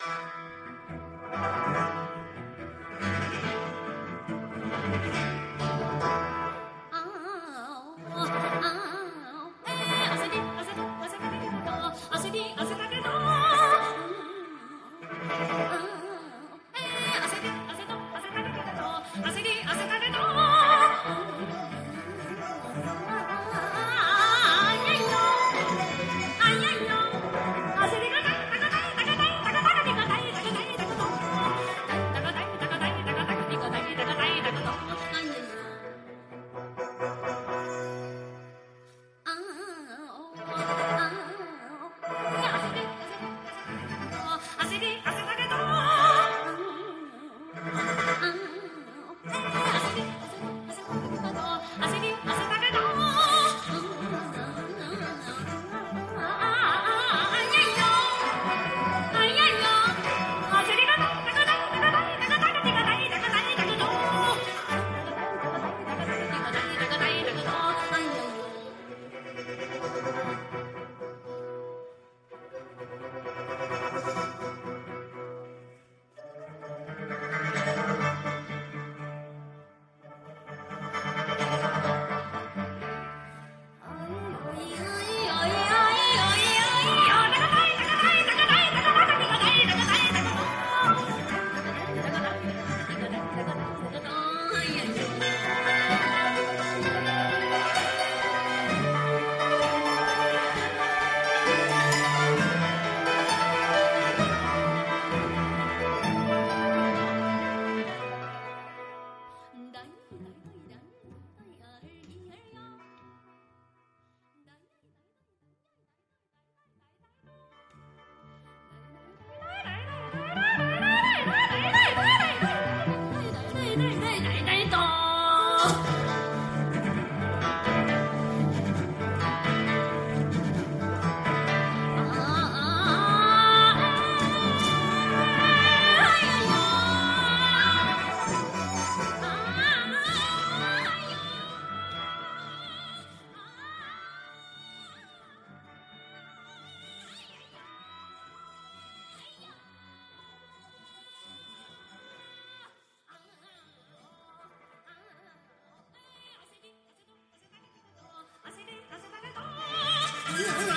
Música Yeah.